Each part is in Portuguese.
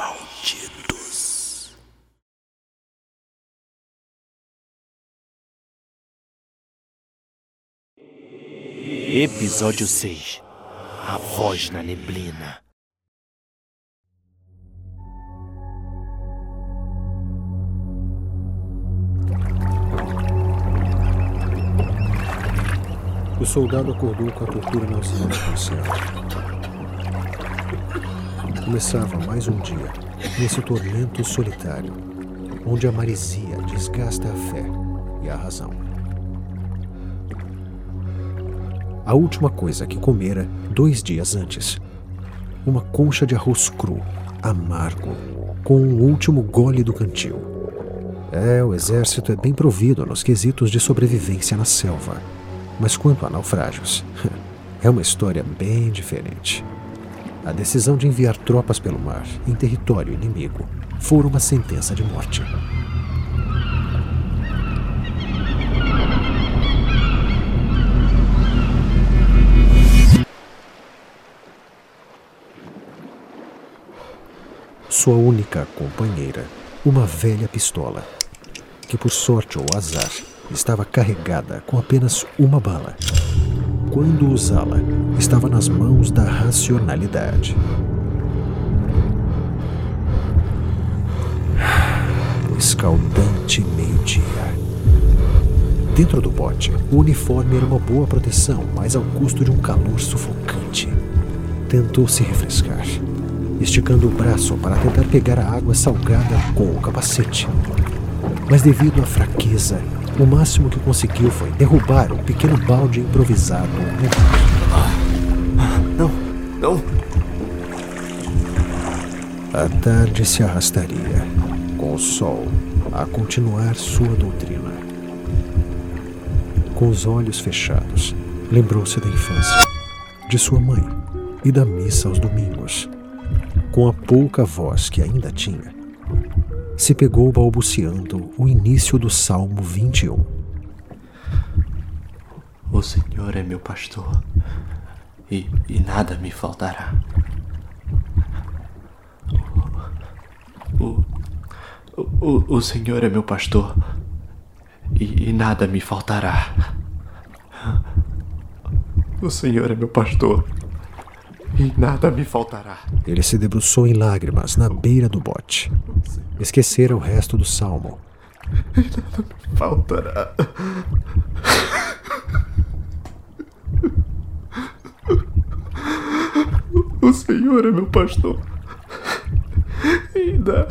malditos. Episódio 6 A Voz na Neblina. O soldado acordou com a tortura nauseante no céu. Começava mais um dia, nesse tormento solitário, onde a maresia desgasta a fé e a razão. A última coisa que comera dois dias antes, uma concha de arroz cru, amargo, com o último gole do cantil. É, o exército é bem provido nos quesitos de sobrevivência na selva. Mas quanto a naufrágios, é uma história bem diferente. A decisão de enviar tropas pelo mar em território inimigo foi uma sentença de morte. Sua única companheira, uma velha pistola, que por sorte ou azar estava carregada com apenas uma bala. Quando usá-la, estava nas mãos da racionalidade. Escaldante meio-dia. Dentro do bote, o uniforme era uma boa proteção, mas ao custo de um calor sufocante. Tentou se refrescar, esticando o braço para tentar pegar a água salgada com o capacete. Mas devido à fraqueza o máximo que conseguiu foi derrubar um pequeno balde improvisado mar. Não, não. A tarde se arrastaria, com o sol a continuar sua doutrina. Com os olhos fechados, lembrou-se da infância, de sua mãe e da missa aos domingos. Com a pouca voz que ainda tinha, se pegou balbuciando o início do Salmo 21. O Senhor é meu pastor e, e nada me faltará. O, o, o, Senhor é meu pastor e, e nada me faltará. O Senhor é meu pastor e nada me faltará. Ele se debruçou em lágrimas na beira do bote. Esquecera o resto do salmo. E nada me faltará. O Senhor é meu pastor. E nada,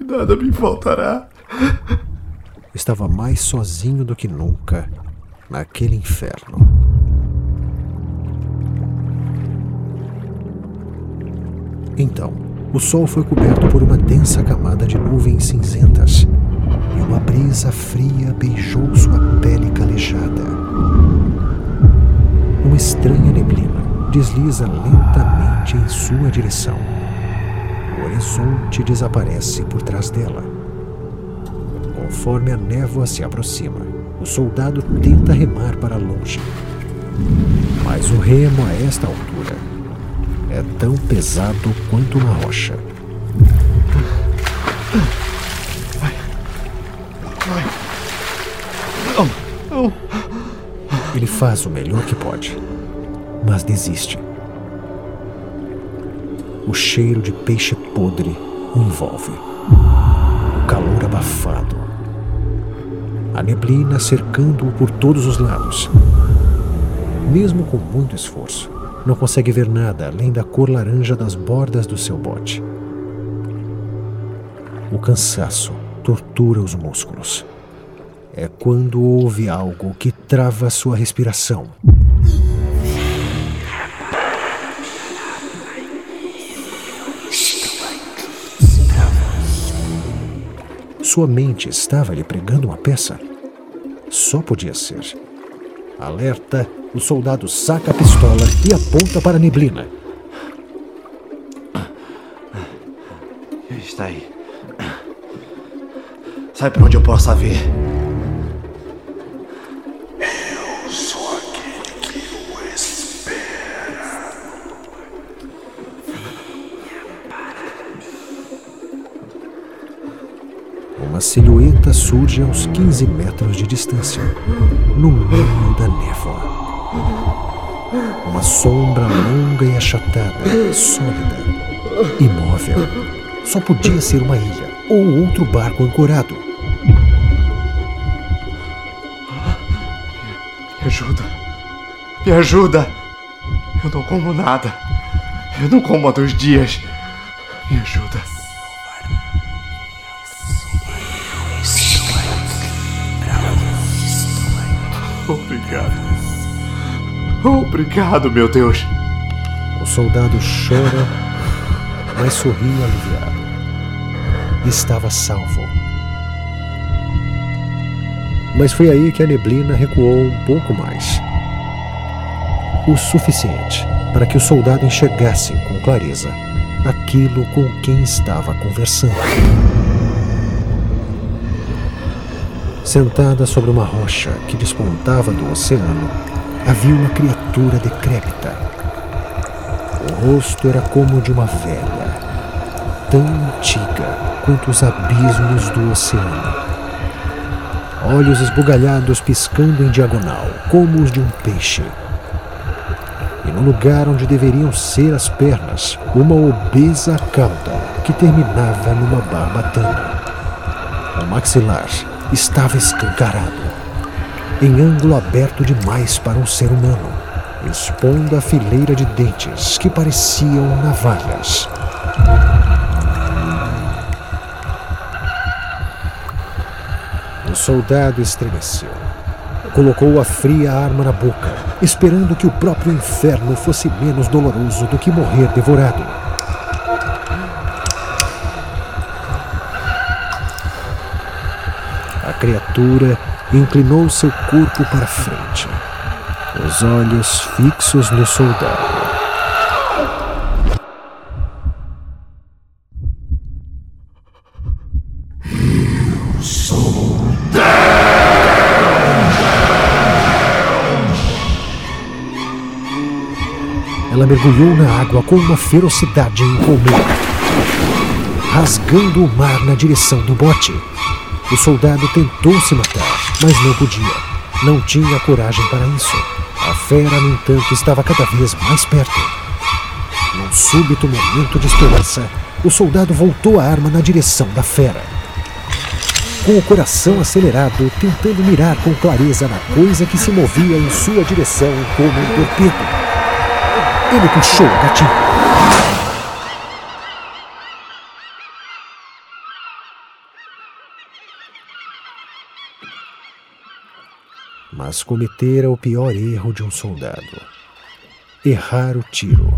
nada me faltará. Estava mais sozinho do que nunca naquele inferno. Então, o sol foi coberto por uma densa camada de nuvens cinzentas e uma brisa fria beijou sua pele calejada. Uma estranha neblina desliza lentamente em sua direção. O horizonte desaparece por trás dela. Conforme a névoa se aproxima, o soldado tenta remar para longe. Mas o remo a esta altura é tão pesado quanto uma rocha. Ele faz o melhor que pode, mas desiste. O cheiro de peixe podre o envolve. O calor abafado. A neblina cercando-o por todos os lados. Mesmo com muito esforço, não consegue ver nada além da cor laranja das bordas do seu bote. O cansaço tortura os músculos. É quando ouve algo que trava sua respiração. Sua mente estava lhe pregando uma peça? Só podia ser. Alerta o soldado saca a pistola e aponta para a neblina. Está aí. Sai para onde eu possa ver. Uma silhueta surge a uns 15 metros de distância, no meio da névoa. Uma sombra longa e achatada, sólida, imóvel. Só podia ser uma ilha ou outro barco ancorado. Me ajuda. Me ajuda. Eu não como nada. Eu não como há dois dias. Me ajuda. Obrigado. Obrigado, meu Deus. O soldado chora, mas sorri aliviado. Estava salvo. Mas foi aí que a neblina recuou um pouco mais. O suficiente para que o soldado enxergasse com clareza aquilo com quem estava conversando. Sentada sobre uma rocha que despontava do oceano, havia uma criatura decrépita. O rosto era como de uma velha, tão antiga quanto os abismos do oceano. Olhos esbugalhados piscando em diagonal, como os de um peixe. E no lugar onde deveriam ser as pernas, uma obesa cauda que terminava numa barbatana. O maxilar estava escancarado em ângulo aberto demais para um ser humano, expondo a fileira de dentes que pareciam navalhas. O soldado estremeceu. Colocou a fria arma na boca, esperando que o próprio inferno fosse menos doloroso do que morrer devorado. Criatura inclinou seu corpo para frente, os olhos fixos no soldado. Ela mergulhou na água com uma ferocidade incomum, rasgando o mar na direção do bote. O soldado tentou se matar, mas não podia. Não tinha coragem para isso. A fera, no entanto, estava cada vez mais perto. Num súbito momento de esperança, o soldado voltou a arma na direção da fera. Com o coração acelerado, tentando mirar com clareza na coisa que se movia em sua direção como um torpedo. Ele puxou o gatilho. Mas cometera o pior erro de um soldado: errar o tiro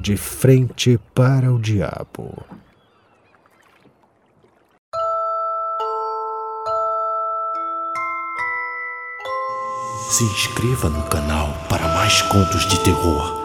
de frente para o diabo. Se inscreva no canal para mais contos de terror.